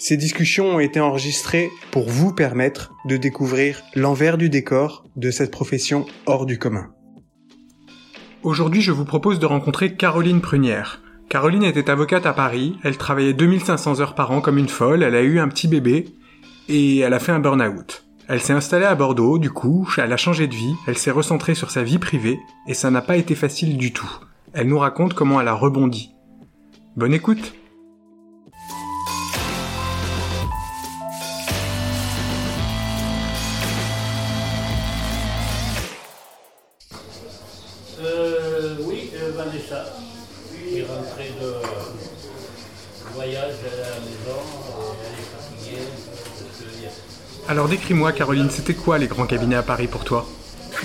Ces discussions ont été enregistrées pour vous permettre de découvrir l'envers du décor de cette profession hors du commun. Aujourd'hui, je vous propose de rencontrer Caroline Prunière. Caroline était avocate à Paris, elle travaillait 2500 heures par an comme une folle, elle a eu un petit bébé et elle a fait un burn-out. Elle s'est installée à Bordeaux, du coup, elle a changé de vie, elle s'est recentrée sur sa vie privée, et ça n'a pas été facile du tout. Elle nous raconte comment elle a rebondi. Bonne écoute Décris-moi Caroline, c'était quoi les grands cabinets à Paris pour toi?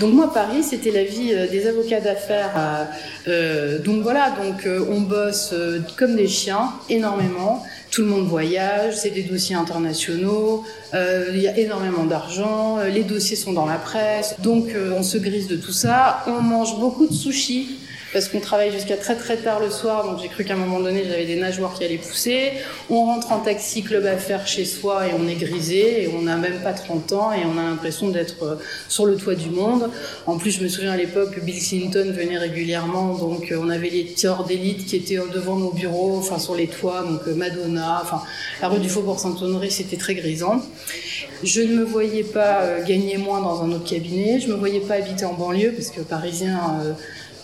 Donc moi Paris c'était la vie euh, des avocats d'affaires. euh, euh, donc voilà, donc on bosse comme des chiens énormément. Tout le monde voyage, c'est des dossiers internationaux, il y a énormément d'argent, les dossiers sont dans la presse, donc on se grise de tout ça. On mange beaucoup de sushis parce qu'on travaille jusqu'à très très tard le soir, donc j'ai cru qu'à un moment donné j'avais des nageoires qui allaient pousser. On rentre en taxi club à faire chez soi et on est grisé et on n'a même pas 30 ans et on a l'impression d'être euh, sur le toit du monde. En plus je me souviens à l'époque Bill Clinton venait régulièrement, donc euh, on avait les tireurs d'élite qui étaient euh, devant nos bureaux, enfin sur les toits, donc Madonna, enfin la rue du Faubourg Saint-Honoré c'était très grisant. Je ne me voyais pas gagner moins dans un autre cabinet, je me voyais pas habiter en banlieue parce que parisien...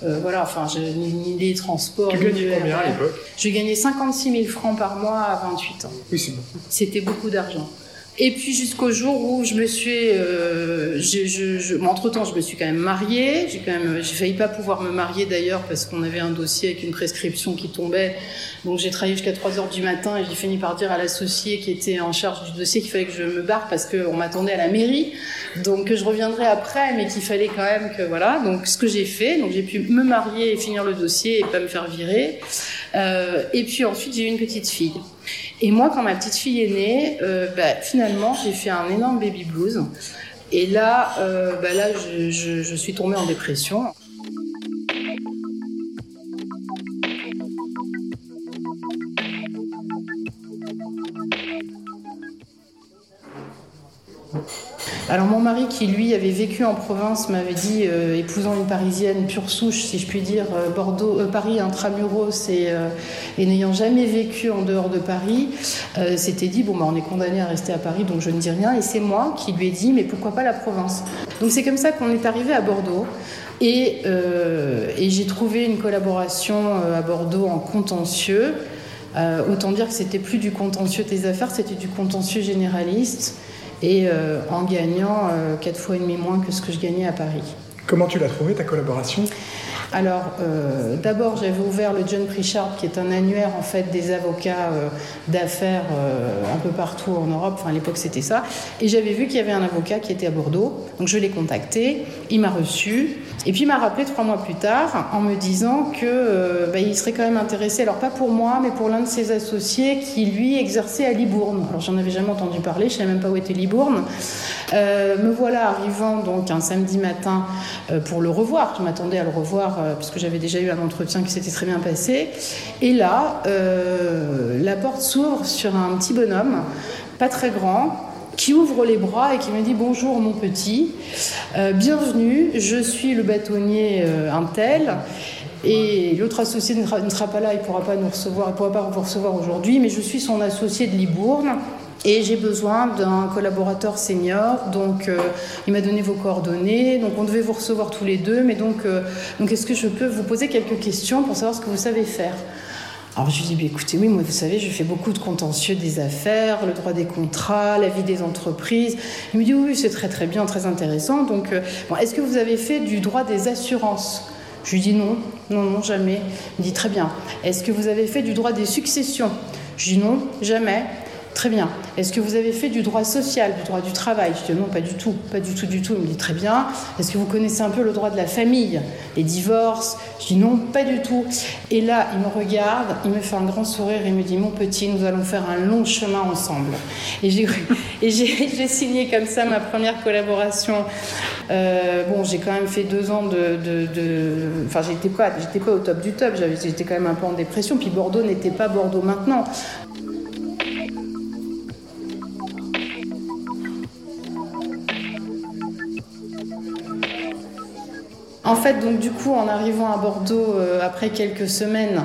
euh, voilà, enfin, je, ni, ni les transports. Tu gagnais combien à l'époque Je gagnais 56 000 francs par mois à 28 ans. Oui, c'est beaucoup. C'était beaucoup d'argent. Et puis jusqu'au jour où je me suis, euh, je, je, je- bon, entre-temps, je me suis quand même mariée. J'ai quand même, j'ai failli pas pouvoir me marier d'ailleurs parce qu'on avait un dossier avec une prescription qui tombait. Donc j'ai travaillé jusqu'à 3 heures du matin et j'ai fini par dire à l'associé qui était en charge du dossier qu'il fallait que je me barre parce qu'on m'attendait à la mairie. Donc je reviendrai après, mais qu'il fallait quand même que voilà. Donc ce que j'ai fait, donc j'ai pu me marier et finir le dossier et pas me faire virer. Euh, et puis ensuite j'ai eu une petite fille. Et moi, quand ma petite fille est née, euh, bah, finalement, j'ai fait un énorme baby blues. Et là, euh, bah, là, je, suis tombée en dépression. Alors mon mari qui lui avait vécu en province m'avait dit, euh, épousant une parisienne pure souche, si je puis dire, euh, Bordeaux, euh, Paris intramuros et, n'ayant jamais vécu en dehors de Paris, s'était dit bon bah on est condamné à rester à Paris donc je ne dis rien et c'est moi qui lui ai dit mais pourquoi pas la Provence. Donc c'est comme ça qu'on est arrivé à Bordeaux. Et, et j'ai trouvé une collaboration à Bordeaux en contentieux. Autant dire que c'était plus du contentieux des affaires, c'était du contentieux généraliste et euh, en gagnant euh, quatre fois et demi moins que ce que je gagnais à Paris. Comment tu l'as trouvé ta collaboration? Alors, euh, d'abord, j'avais ouvert le John Pritchard, qui est un annuaire en fait des avocats euh, d'affaires euh, un peu partout en Europe. Enfin, à l'époque, c'était ça. Et j'avais vu qu'il y avait un avocat qui était à Bordeaux. Donc, je l'ai contacté. Il m'a reçu. Et puis, il m'a rappelé trois mois plus tard en me disant que euh, bah, serait quand même intéressé. Alors, pas pour moi, mais pour l'un de ses associés qui lui exerçait à Libourne. Alors, j'en avais jamais entendu parler. Je savais même pas où était Libourne. Euh, me voilà arrivant donc un samedi matin euh, pour le revoir. Je m'attendais à le revoir puisque j'avais déjà eu un entretien qui s'était très bien passé. Et là, la porte s'ouvre sur un petit bonhomme, pas très grand, qui ouvre les bras et qui me dit bonjour mon petit, Euh, bienvenue, je suis le bâtonnier euh, un tel. Et l'autre associé ne sera, pas là, il ne pourra pas nous recevoir, il pourra pas vous recevoir aujourd'hui, mais je suis son associé de Libourne. Et j'ai besoin d'un collaborateur senior, donc euh, il m'a donné vos coordonnées, donc on devait vous recevoir tous les deux, mais donc, donc est-ce que je peux vous poser quelques questions pour savoir ce que vous savez faire? Alors je lui dis, bah, écoutez, oui, moi vous savez, je fais beaucoup de contentieux des affaires, le droit des contrats, la vie des entreprises. Il me dit, oui, c'est très très bien, très intéressant. Donc, euh, bon, est-ce que vous avez fait du droit des assurances? Je lui dis non, non, non, jamais. Il me dit, très bien. Est-ce que vous avez fait du droit des successions? Je dis non, jamais. Très bien. Est-ce que vous avez fait du droit social, du droit du travail? Je dis non, pas du tout, pas du tout, du tout. Il me dit très bien. Est-ce que vous connaissez un peu le droit de la famille, les divorces? Je dis non, pas du tout. Et là, il me regarde, il me fait un grand sourire et me dit mon petit, nous allons faire un long chemin ensemble. Et j'ai, signé comme ça ma première collaboration. Euh, bon, j'ai quand même fait deux ans de, de, enfin, j'étais j'étais pas au top du top. J'étais quand même un peu en dépression. Puis Bordeaux n'était pas Bordeaux maintenant. En fait, donc du coup, en arrivant à Bordeaux euh, après quelques semaines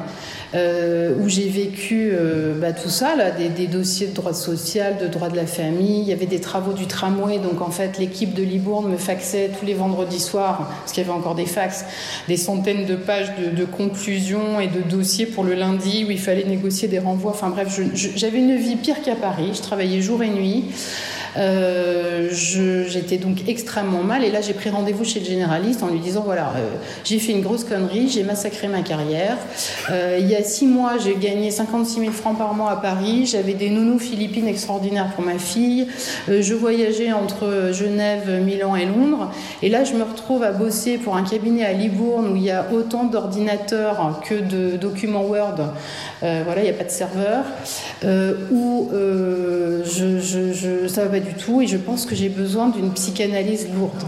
euh, où j'ai vécu euh, bah, tout ça, des, dossiers de droit social, de droit de la famille, il y avait des travaux du tramway, donc en fait l'équipe de Libourne me faxait tous les vendredis soirs, parce qu'il y avait encore des fax, des centaines de pages de, conclusions et de dossiers pour le lundi où il fallait négocier des renvois. Enfin bref, j'avais une vie pire qu'à Paris, je travaillais jour et nuit. Euh, j'étais donc extrêmement mal et là j'ai pris rendez-vous chez le généraliste en lui disant voilà euh, j'ai fait une grosse connerie, j'ai massacré ma carrière. Euh, il y a six mois j'ai gagné 56 000 francs par mois à Paris, j'avais des nounous philippines extraordinaires pour ma fille, je voyageais entre Genève, Milan et Londres et là je me retrouve à bosser pour un cabinet à Libourne où il y a autant d'ordinateurs que de documents Word. voilà, il n'y a pas de serveur. où je, ça va pas du tout et je pense que j'ai besoin d'une psychanalyse lourde.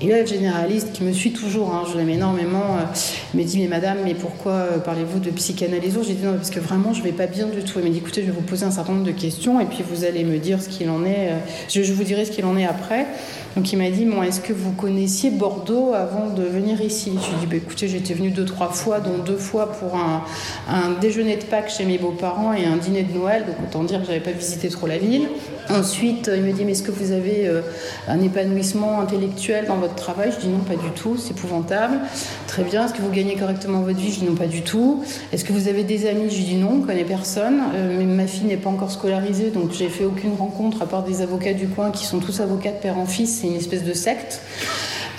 Et là, le généraliste qui me suit toujours, hein, je l'aime énormément, euh, me dit Mais madame, mais pourquoi euh, parlez-vous de psychanalyse J'ai dit Non, parce que vraiment, je vais pas bien du tout. Il m'a dit Écoutez, je vais vous poser un certain nombre de questions et puis vous allez me dire ce qu'il en est. Euh, je, vous dirai ce qu'il en est après. Donc il m'a dit Bon, est-ce que vous connaissiez Bordeaux avant de venir ici? Je lui ai dit bah, Écoutez, j'étais venue deux, trois fois, dont deux fois pour un, un déjeuner de Pâques chez mes beaux-parents et un dîner de Noël. Donc autant dire que j'avais pas visité trop la ville. Ensuite, il me dit, mais est-ce que vous avez euh, un épanouissement intellectuel dans votre travail? Je dis non, pas du tout, c'est épouvantable. Très bien, est-ce que vous gagnez correctement votre vie? Je dis non, pas du tout. Est-ce que vous avez des amis? Je dis non, on connaît personne. Euh, mais ma fille n'est pas encore scolarisée, donc j'ai fait aucune rencontre à part des avocats du coin qui sont tous avocats de père en fils, c'est une espèce de secte.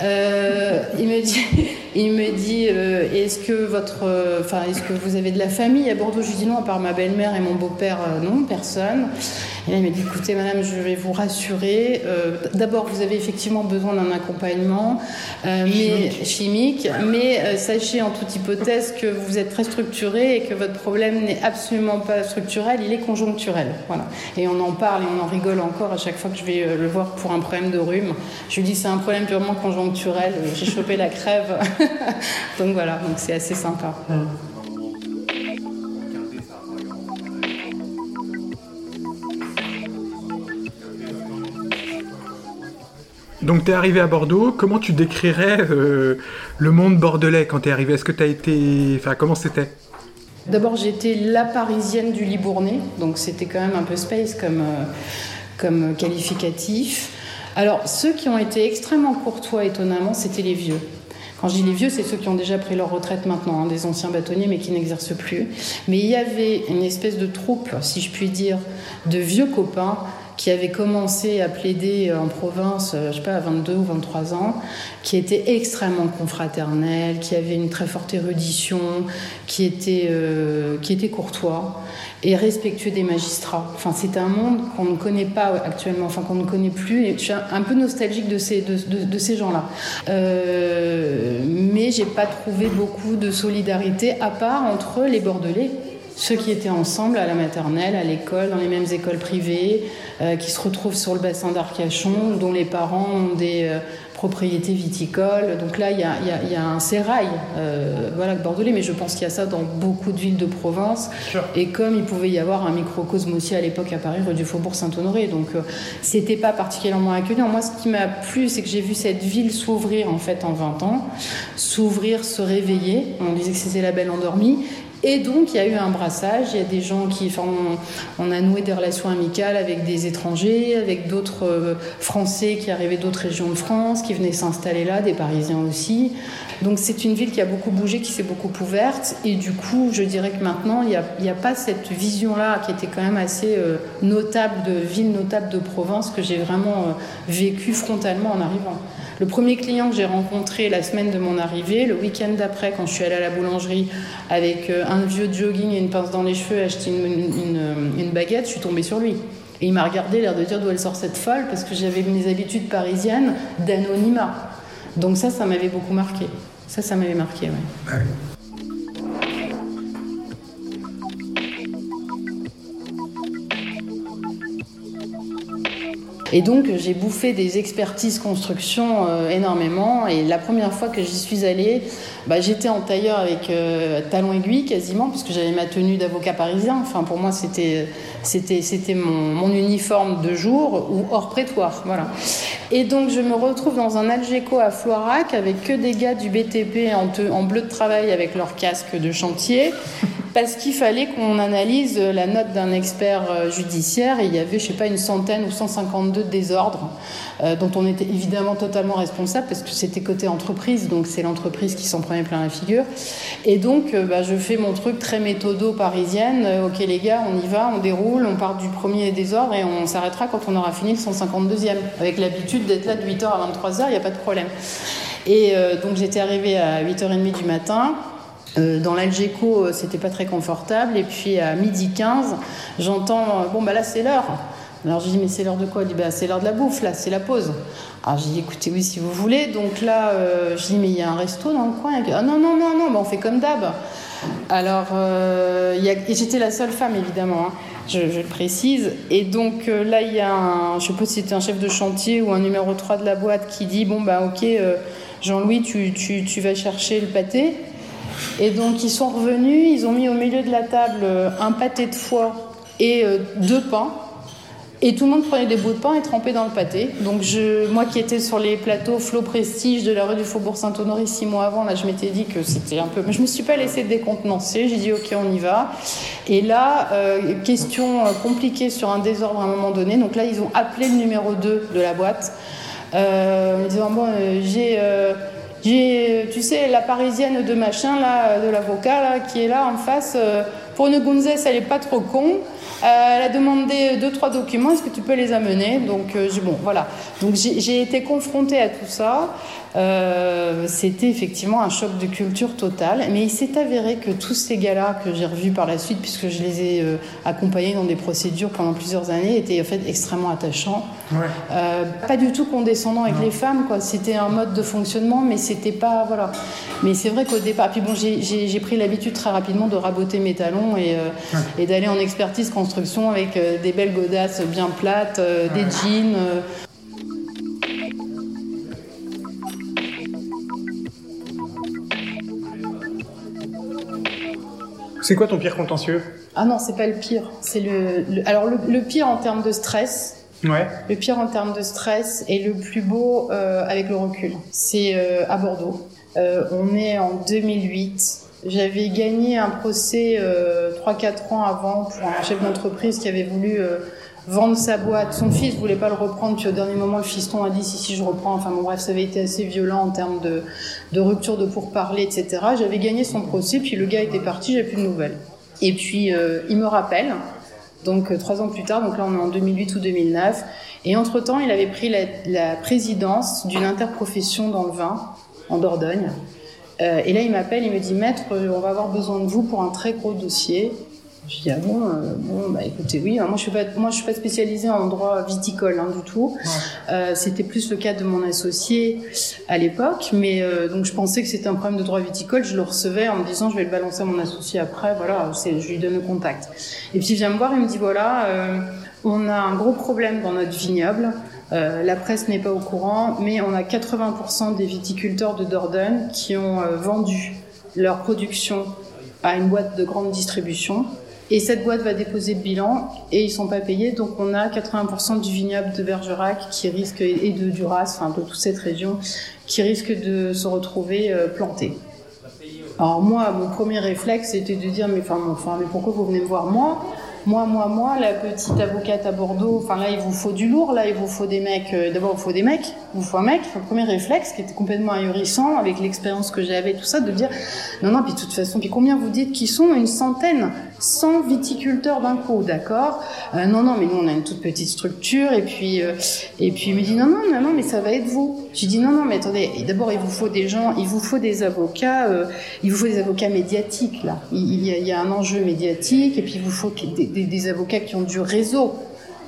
Euh, il me dit, il me dit est-ce que votre, enfin, est-ce que vous avez de la famille? À Bordeaux Je lui dis non, à part ma belle-mère et mon beau-père, non, personne. Et là, il m'a dit écoutez, madame, je vais vous rassurer. Euh, d'abord, vous avez effectivement besoin d'un accompagnement euh, chimique. mais, euh, sachez en toute hypothèse que vous êtes très structuré et que votre problème n'est absolument pas structurel, il est conjoncturel. Voilà. Et on en parle et on en rigole encore à chaque fois que je vais le voir pour un problème de rhume. Je lui dis c'est un problème purement conjoncturel. J'ai chopé la crève. donc voilà, donc c'est assez sympa. Donc tu es arrivé à Bordeaux, comment tu décrirais euh, le monde bordelais quand tu es arrivé? Est-ce que tu as été... Enfin, comment c'était? D'abord, j'étais la parisienne du Libournais, donc c'était quand même un peu space comme, euh, comme qualificatif. Alors, ceux qui ont été extrêmement courtois, étonnamment, c'était les vieux. Quand je dis les vieux, c'est ceux qui ont déjà pris leur retraite maintenant, hein, des anciens bâtonniers, mais qui n'exercent plus. Mais il y avait une espèce de troupe, si je puis dire, de vieux copains qui avait commencé à plaider en province, euh, je sais pas, à 22 ou 23 ans, qui était extrêmement confraternel, qui avait une très forte érudition, qui était, euh, qui était courtois et respectueux des magistrats. Enfin, c'est un monde qu'on ne connaît pas actuellement, enfin qu'on ne connaît plus. Et je suis un peu nostalgique de ces, de, de, ces gens-là. Euh, mais j'ai pas trouvé beaucoup de solidarité à part entre les Bordelais ceux qui étaient ensemble à la maternelle, à l'école, dans les mêmes écoles privées, euh, qui se retrouvent sur le bassin d'Arcachon, dont les parents ont des euh, propriétés viticoles. Donc là, il y a, y a, un sérail, euh, voilà, bordelais, mais je pense qu'il y a ça dans beaucoup de villes de Provence. Et comme il pouvait y avoir un microcosme aussi à l'époque à Paris, rue du Faubourg Saint-Honoré. Donc c'était pas particulièrement accueillant. Moi, ce qui m'a plu, c'est que j'ai vu cette ville s'ouvrir en fait en 20 ans, s'ouvrir, se réveiller. On disait que c'était la belle endormie. Et donc, il y a eu un brassage. Il y a des gens qui. Enfin, on, a noué des relations amicales avec des étrangers, avec d'autres euh, Français qui arrivaient d'autres régions de France, qui venaient s'installer là, des Parisiens aussi. Donc, c'est une ville qui a beaucoup bougé, qui s'est beaucoup ouverte. Et du coup, je dirais que maintenant, il n'y a, a, pas cette vision-là qui était quand même assez euh, notable de ville notable de Provence que j'ai vraiment euh, vécu frontalement en arrivant. Le premier client que j'ai rencontré la semaine de mon arrivée, le week-end d'après, quand je suis allée à la boulangerie avec euh, un vieux jogging et une pince dans les cheveux, acheter une, une, une baguette, je suis tombée sur lui. Et il m'a regardé, l'air de dire d'où elle sort cette folle, parce que j'avais mes habitudes parisiennes d'anonymat. Donc ça, ça m'avait beaucoup marqué. Ça, ça m'avait marqué, oui. Et donc j'ai bouffé des expertises construction euh, énormément. Et la première fois que j'y suis allée, bah, j'étais en tailleur avec euh, talons aiguilles quasiment, puisque j'avais ma tenue d'avocat parisien. Enfin pour moi c'était mon, uniforme de jour ou hors prétoire, voilà. Et donc je me retrouve dans un Algeco à Floirac avec que des gars du BTP en, en bleu de travail avec leur casque de chantier parce qu'il fallait qu'on analyse la note d'un expert euh, judiciaire et il y avait, je sais pas, une centaine ou 152 désordres euh, dont on était évidemment totalement responsable parce que c'était côté entreprise, donc c'est l'entreprise qui s'en prenait plein la figure. Et donc, euh, bah, je fais mon truc très méthodo parisienne. Ok les gars, on y va, on déroule, on part du premier désordre et on s'arrêtera quand on aura fini le 152e. Avec l'habitude d'être là de 8h à 23h, il n'y a pas de problème. Et donc j'étais arrivée à 8h30 du matin. Euh, dans l'Algeco, c'était pas très confortable. Et puis à midi 15, j'entends Bon, bah là, c'est l'heure. Alors je dis Mais c'est l'heure de quoi? Il dit bah, C'est l'heure de la bouffe, là, c'est la pause. Alors j'ai dit Écoutez, oui, si vous voulez. Donc là, euh, je dis Mais il y a un resto dans le coin? Ah non, non, non, non, bah, on fait comme d'hab. Alors, euh, et j'étais la seule femme, évidemment. Hein. Je, le précise. Et donc euh, là, il y a un, je sais pas si c'était un chef de chantier ou un numéro 3 de la boîte qui dit Bon, bah, ok, euh, Jean-Louis, tu, tu, tu, vas chercher le pâté. Et donc, ils sont revenus, ils ont mis au milieu de la table euh, un pâté de foie et euh, deux pains. Et tout le monde prenait des bouts de pain et trempait dans le pâté. Donc moi qui étais sur les plateaux Flo Prestige de la rue du Faubourg Saint-Honoré six mois avant, là je m'étais dit que c'était un peu... Mais je me suis pas laissé décontenancer, j'ai dit ok on y va. Et là, euh, question compliquée sur un désordre à un moment donné. Donc là ils ont appelé le numéro 2 de la boîte. Euh, me disant bon j'ai... j'ai, tu sais, la parisienne de machin, là, de l'avocat, là, qui est là en face, euh, pour une gonzesse, elle est pas trop con. Euh, elle a demandé deux trois documents. Est-ce que tu peux les amener? Donc euh, bon, voilà. Donc j'ai été confrontée à tout ça. Euh, C'était effectivement un choc de culture total. Mais il s'est avéré que tous ces gars-là que j'ai revus par la suite, puisque je les ai euh, accompagnés dans des procédures pendant plusieurs années, étaient en fait extrêmement attachants. Ouais. Euh, pas du tout condescendant avec les femmes, quoi. C'était un mode de fonctionnement, mais c'était pas voilà. Mais c'est vrai qu'au départ, puis bon, j'ai pris l'habitude très rapidement de raboter mes talons et, euh, ouais. et d'aller en expertise construction avec euh, des belles godasses bien plates, euh, des jeans. euh. C'est quoi ton pire contentieux? Ah non, c'est pas le pire. C'est le, le, alors le, le, pire en termes de stress. Ouais. Le pire en termes de stress et le plus beau euh, avec le recul. C'est euh, à Bordeaux. Euh, on est en 2008. J'avais gagné un procès 3-4 ans avant pour un chef d'entreprise qui avait voulu vendre sa boîte. Son fils voulait pas le reprendre, puis au dernier moment, le fiston a dit si, si, je reprends. Enfin bon, bref, ça avait été assez violent en termes de, de rupture de pourparlers, etc. J'avais gagné son procès, puis le gars était parti, j'avais plus de nouvelles. Et puis, euh, il me rappelle, donc euh, trois ans plus tard, donc là on est en 2008 ou 2009, et entre-temps, il avait pris la, la présidence d'une interprofession dans le vin, en Dordogne. Euh, et là, il m'appelle, il me dit Maître, on va avoir besoin de vous pour un très gros dossier. Je dis ah bon, euh, bon bah écoutez oui, moi je suis pas moi je suis pas spécialisée en droit viticole hein, du tout. Ouais. Euh, c'était plus le cas de mon associé à l'époque, mais euh, donc je pensais que c'était un problème de droit viticole. Je le recevais en me disant je vais le balancer à mon associé après, voilà, c'est je lui donne le contact. Et puis il vient me voir et me dit voilà, euh, on a un gros problème dans notre vignoble. Euh, la presse n'est pas au courant, mais on a 80% des viticulteurs de Dordogne qui ont euh, vendu leur production à une boîte de grande distribution et cette boîte va déposer le bilan et ils sont pas payés. Donc on a 80% du vignoble de Bergerac qui risque et de Duras, de toute cette région, qui risque de se retrouver euh, planté. Alors moi, mon premier réflexe c'était de dire mais mais pourquoi vous venez me voir moi? Moi, moi, moi, la petite avocate à Bordeaux, enfin là, il vous faut du lourd, là, il vous faut des mecs, euh, d'abord, il vous faut des mecs, il vous faut un mec, le premier réflexe qui était complètement ahurissant avec l'expérience que j'avais, tout ça, de dire, non, non, puis de toute façon, puis combien vous dites qu'ils sont? Une centaine. 100 viticulteurs d'un coup, d'accord? Euh, Non, non, mais nous on a une toute petite structure et puis euh, et puis il me dit non, non, non, non, mais ça va être vous. Je dis non, non, mais attendez, d'abord il vous faut des gens, il vous faut des avocats, euh, il vous faut des avocats médiatiques là. Il, y a, il y, a, un enjeu médiatique et puis il vous faut des, des, des avocats qui ont du réseau.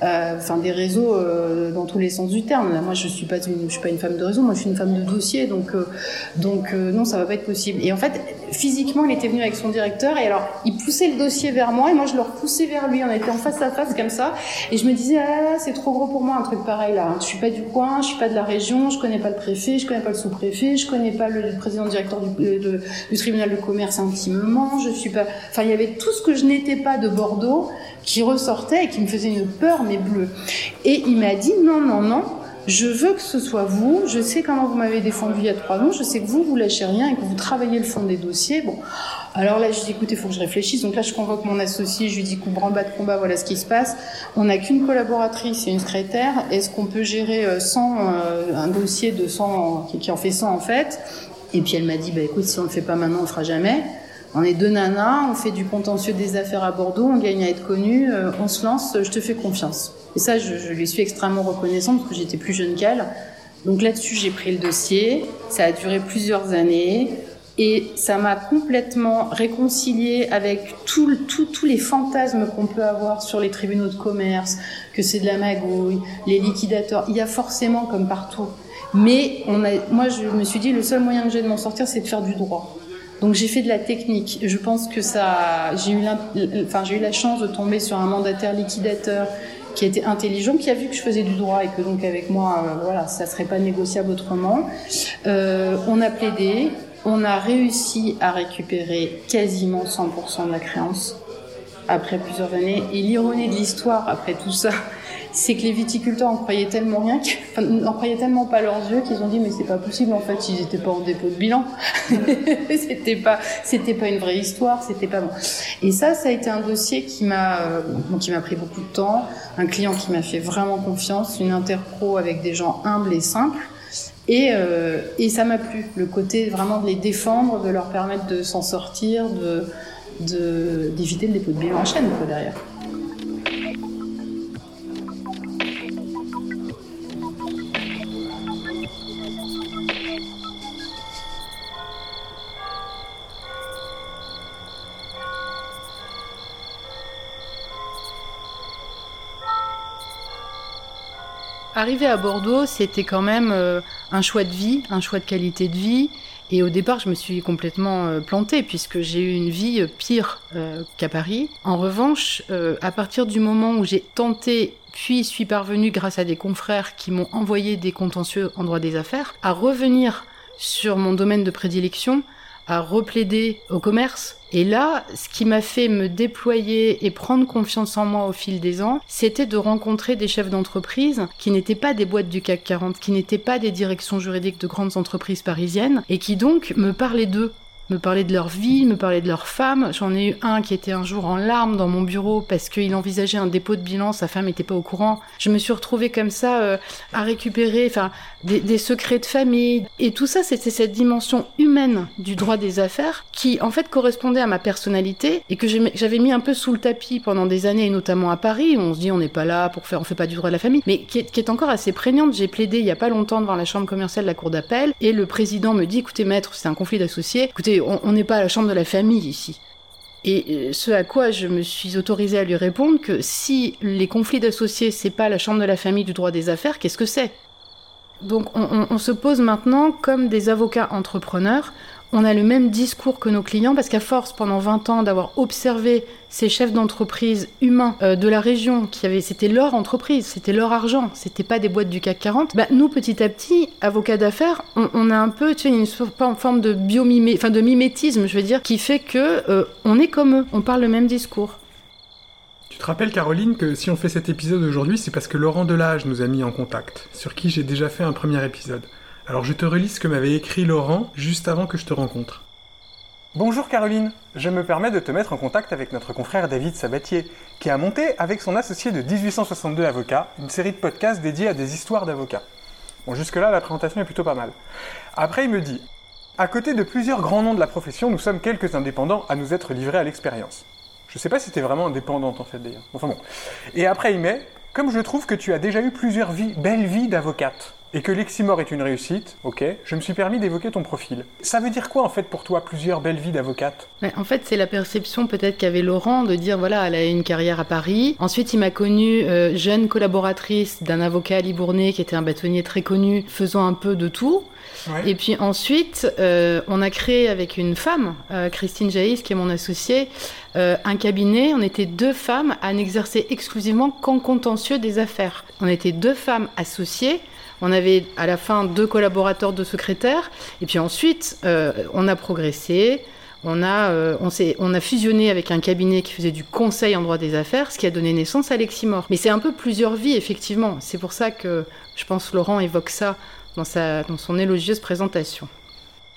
Euh, enfin des réseaux euh, dans tous les sens du terme. Là, moi, je suis pas une, je suis pas une femme de réseau, moi, je suis une femme de dossier, donc euh, donc non, ça va pas être possible. Et en fait, physiquement, il était venu avec son directeur et alors il poussait le dossier vers moi et moi je le repoussais vers lui. On était en face à face comme ça et je me disais ah c'est trop gros pour moi un truc pareil là. Je suis pas du coin, je suis pas de la région, je connais pas le préfet, je connais pas le sous-préfet, je connais pas le, président directeur du, du tribunal de commerce intimement, je suis pas. Enfin, il y avait tout ce que je n'étais pas de Bordeaux qui ressortait et qui me faisait une peur mais bleue. Et il m'a dit non, non, non, je veux que ce soit vous, je sais comment vous m'avez défendu il y a trois ans, je sais que vous, vous lâchez rien et que vous travaillez le fond des dossiers. Bon, alors là, je dis écoutez, il faut que je réfléchisse. Donc là, je convoque mon associé, je lui dis coup bas de combat, voilà ce qui se passe. On n'a qu'une collaboratrice et une secrétaire. Est-ce qu'on peut gérer 100, euh, un dossier de 100, qui, en fait 100 en fait? Et puis elle m'a dit, bah écoute, si on le fait pas maintenant, on le fera jamais. On est deux nanas, on fait du contentieux des affaires à Bordeaux, on gagne à être connu, euh, on se lance, je te fais confiance. Et ça, je, lui suis extrêmement reconnaissante parce que j'étais plus jeune qu'elle. Donc là-dessus, j'ai pris le dossier. Ça a duré plusieurs années. Et ça m'a complètement réconcilié avec tous les fantasmes qu'on peut avoir sur les tribunaux de commerce, que c'est de la magouille, les liquidateurs. Il y a forcément comme partout. Mais moi, je me suis dit, le seul moyen que j'ai de m'en sortir, c'est de faire du droit. Donc j'ai fait de la technique. Je pense que ça, j'ai eu, enfin j'ai eu la chance de tomber sur un mandataire liquidateur qui était intelligent, qui a vu que je faisais du droit et que donc avec moi, euh, voilà, ça serait pas négociable autrement. Euh, on a plaidé, on a réussi à récupérer quasiment 100% de la créance après plusieurs années. Et l'ironie de l'histoire après tout ça, c'est que les viticulteurs en croyaient tellement rien, n'en croyaient tellement pas leurs yeux qu'ils ont dit mais c'est pas possible en fait, ils étaient pas en dépôt de bilan, c'était pas, c'était pas une vraie histoire, c'était pas bon. Et ça, ça a été un dossier qui m'a, euh, qui m'a pris beaucoup de temps, un client qui m'a fait vraiment confiance, une interpro avec des gens humbles et simples. Et, euh, et ça m'a plu, le côté vraiment de les défendre, de leur permettre de s'en sortir, de, d'éviter le dépôt de bilan en chaîne quoi, derrière. Arriver à Bordeaux, c'était quand même euh, un choix de vie, un choix de qualité de vie. Et au départ, je me suis complètement euh, plantée puisque j'ai eu une vie euh, pire qu'à Paris. En revanche, à partir du moment où j'ai tenté puis suis parvenue grâce à des confrères qui m'ont envoyé des contentieux en droit des affaires à revenir sur mon domaine de prédilection, à replaider au commerce. Et là, ce qui m'a fait me déployer et prendre confiance en moi au fil des ans, c'était de rencontrer des chefs d'entreprise qui n'étaient pas des boîtes du CAC 40, qui n'étaient pas des directions juridiques de grandes entreprises parisiennes, et qui donc me parlaient d'eux me parler de leur vie, me parler de leur femme. J'en ai eu un qui était un jour en larmes dans mon bureau parce qu'il envisageait un dépôt de bilan, sa femme n'était pas au courant. Je me suis retrouvée comme ça euh, à récupérer enfin, des, des, secrets de famille. Et tout ça, c'était cette dimension humaine du droit des affaires qui, en fait, correspondait à ma personnalité et que j'avais mis un peu sous le tapis pendant des années, notamment à Paris, où on se dit on n'est pas là pour faire, on fait pas du droit de la famille, mais qui est, qui est encore assez prégnante. J'ai plaidé il y a pas longtemps devant la chambre commerciale de la cour d'appel et le président me dit écoutez maître, c'est un conflit d'associés. Écoutez, on n'est pas à la chambre de la famille ici. Et euh, ce à quoi je me suis autorisée à lui répondre que si les conflits d'associés, c'est pas la chambre de la famille du droit des affaires, qu'est-ce que c'est? Donc on, se pose maintenant comme des avocats entrepreneurs on a le même discours que nos clients parce qu'à force, pendant 20 ans, d'avoir observé ces chefs d'entreprise humains euh, de la région qui avaient, c'était leur entreprise, c'était leur argent, c'était pas des boîtes du CAC 40. Bah, nous, petit à petit, avocats d'affaires, on, a un peu, tu une forme de mimétisme, je veux dire, qui fait que euh, on est comme eux, on parle le même discours. Tu te rappelles, Caroline, que si on fait cet épisode aujourd'hui, c'est parce que Laurent Delage nous a mis en contact, sur qui j'ai déjà fait un premier épisode. Alors je te relis ce que m'avait écrit Laurent juste avant que je te rencontre. Bonjour Caroline, je me permets de te mettre en contact avec notre confrère David Sabatier, qui a monté avec son associé de 1862 avocats une série de podcasts dédiés à des histoires d'avocats. Bon, jusque-là, la présentation est plutôt pas mal. Après, il me dit À côté de plusieurs grands noms de la profession, nous sommes quelques indépendants à nous être livrés à l'expérience. Je sais pas si t'es vraiment indépendante en fait d'ailleurs. Enfin bon. Et après il met, comme je trouve que tu as déjà eu plusieurs belles vies d'avocate, et que Leximor est une réussite, ok, je me suis permis d'évoquer ton profil. Ça veut dire quoi en fait pour toi plusieurs belles vies d'avocate? Ouais, En fait, c'est la perception peut-être qu'avait Laurent de dire voilà, elle a eu une carrière à Paris. Ensuite, il m'a connue euh, jeune collaboratrice d'un avocat à Libournais qui était un bâtonnier très connu, faisant un peu de tout. Ouais. Et puis ensuite, euh, on a créé avec une femme, euh, Christine Jaïs, qui est mon associée, euh, un cabinet. On était deux femmes à n'exercer exclusivement qu'en contentieux des affaires. On était deux femmes associées. On avait à la fin deux collaborateurs, deux secrétaires. Et puis ensuite, euh, on a progressé. On a, euh, on, s'est- on a fusionné avec un cabinet qui faisait du conseil en droit des affaires, ce qui a donné naissance à Leximor. Mais c'est un peu plusieurs vies, effectivement. C'est pour ça que je pense Laurent évoque ça dans, sa, dans son élogieuse présentation.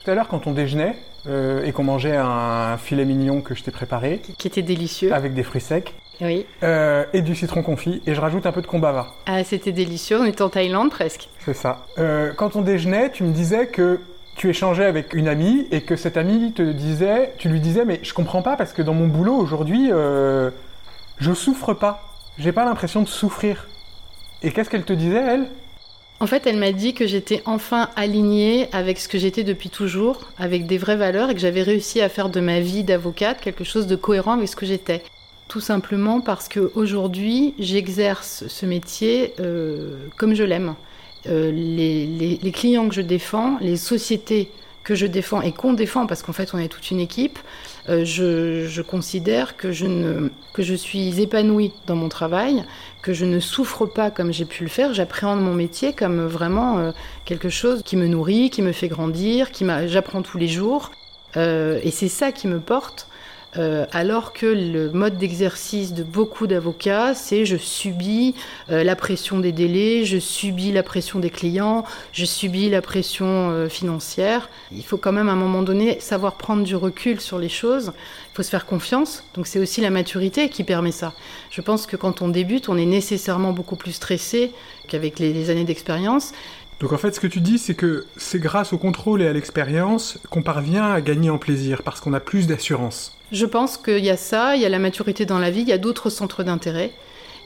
Tout à l'heure quand on déjeunait euh, et qu'on mangeait un filet mignon que je t'ai préparé, Qui était délicieux. avec des fruits secs, Oui. euh, et du citron confit, et je rajoute un peu de kombava. Ah, c'était délicieux. On était en Thaïlande presque. C'est ça. Euh, quand on déjeunait, tu me disais que tu échangeais avec une amie et que cette amie te disait, tu lui disais, mais je comprends pas parce que dans mon boulot aujourd'hui, euh, je souffre pas. J'ai pas l'impression de souffrir. Et qu'est-ce qu'elle te disait, elle? En fait, elle m'a dit que j'étais enfin alignée avec ce que j'étais depuis toujours, avec des vraies valeurs, et que j'avais réussi à faire de ma vie d'avocate quelque chose de cohérent avec ce que j'étais. Tout simplement parce que aujourd'hui, j'exerce ce métier euh, comme je l'aime. Euh, les, clients que je défends, les sociétés que je défends et qu'on défend, parce qu'en fait, on est toute une équipe, euh, je, je considère que je, ne, que je suis épanouie dans mon travail, que je ne souffre pas comme j'ai pu le faire. J'appréhende mon métier comme vraiment quelque chose qui me nourrit, qui me fait grandir, qui j'apprends tous les jours. Et c'est ça qui me porte. Euh, alors que le mode d'exercice de beaucoup d'avocats, c'est je subis euh, la pression des délais, je subis la pression des clients, je subis la pression euh, financière. Il faut quand même à un moment donné savoir prendre du recul sur les choses. Il faut se faire confiance. Donc c'est aussi la maturité qui permet ça. Je pense que quand on débute, on est nécessairement beaucoup plus stressé qu'avec les, les années d'expérience. Donc en fait, ce que tu dis, c'est que c'est grâce au contrôle et à l'expérience qu'on parvient à gagner en plaisir, parce qu'on a plus d'assurance. Je pense qu'il y a ça, il y a la maturité dans la vie, il y a d'autres centres d'intérêt,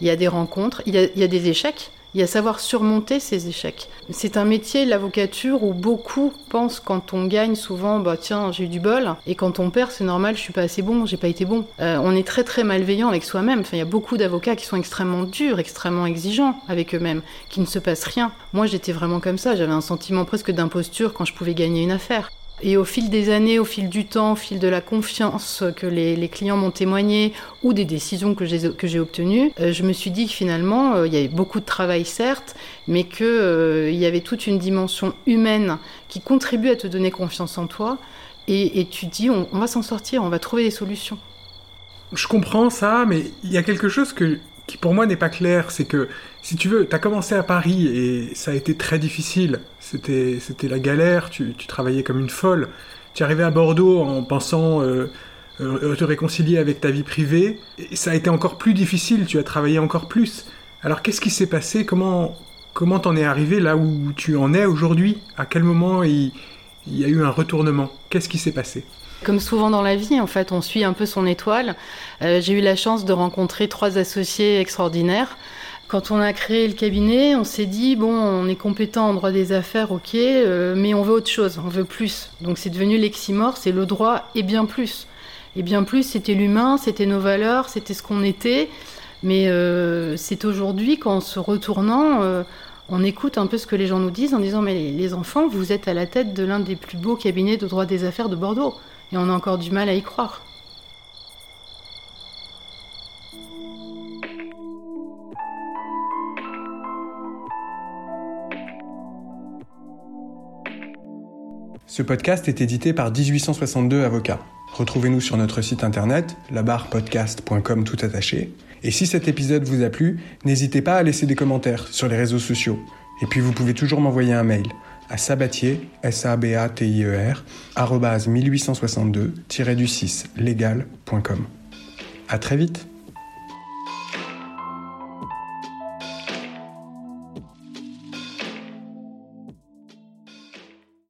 il y a des rencontres, il y a, y a des échecs, il y a savoir surmonter ces échecs. C'est un métier, l'avocature, où beaucoup pensent quand on gagne souvent, bah tiens, j'ai eu du bol, et quand on perd, c'est normal, je suis pas assez bon, j'ai pas été bon. Euh, on est très très malveillant avec soi-même. Enfin, il y a beaucoup d'avocats qui sont extrêmement durs, extrêmement exigeants avec eux-mêmes, qui ne se passe rien. Moi, j'étais vraiment comme ça, j'avais un sentiment presque d'imposture quand je pouvais gagner une affaire. Et au fil des années, au fil du temps, au fil de la confiance que les, clients m'ont témoigné ou des décisions que j'ai obtenues, euh, je me suis dit que finalement, euh, il y avait beaucoup de travail certes, mais qu'il il y avait toute une dimension humaine qui contribue à te donner confiance en toi. Et, tu dis, on va s'en sortir, on va trouver des solutions. Je comprends ça, mais il y a quelque chose que, qui pour moi n'est pas clair, c'est que si tu veux, tu as commencé à Paris et ça a été très difficile. C'était, c'était la galère, tu, tu travaillais comme une folle. Tu es arrivé à Bordeaux en pensant euh, euh, te réconcilier avec ta vie privée, et ça a été encore plus difficile, tu as travaillé encore plus. Alors qu'est-ce qui s'est passé? Comment comment t'en es arrivé là où tu en es aujourd'hui? À quel moment il, il y a eu un retournement? Qu'est-ce qui s'est passé? Comme souvent dans la vie, en fait, on suit un peu son étoile. Euh, j'ai eu la chance de rencontrer trois associés extraordinaires. Quand on a créé le cabinet, on s'est dit bon, on est compétent en droit des affaires, ok, euh, mais on veut autre chose, on veut plus. Donc c'est devenu l'eximor, c'est le droit et bien plus. Et bien plus, c'était l'humain, c'était nos valeurs, c'était ce qu'on était. Mais euh, c'est aujourd'hui qu'en se retournant, on écoute un peu ce que les gens nous disent en disant mais les enfants, vous êtes à la tête de l'un des plus beaux cabinets de droit des affaires de Bordeaux. Et on a encore du mal à y croire. Ce podcast est édité par 1862 Avocats. Retrouvez-nous sur notre site internet, labarpodcast.com tout attaché. Et si cet épisode vous a plu, n'hésitez pas à laisser des commentaires sur les réseaux sociaux. Et puis vous pouvez toujours m'envoyer un mail à sabatier, s a b a t i r arobase 1862-du6 légal.com. À très vite.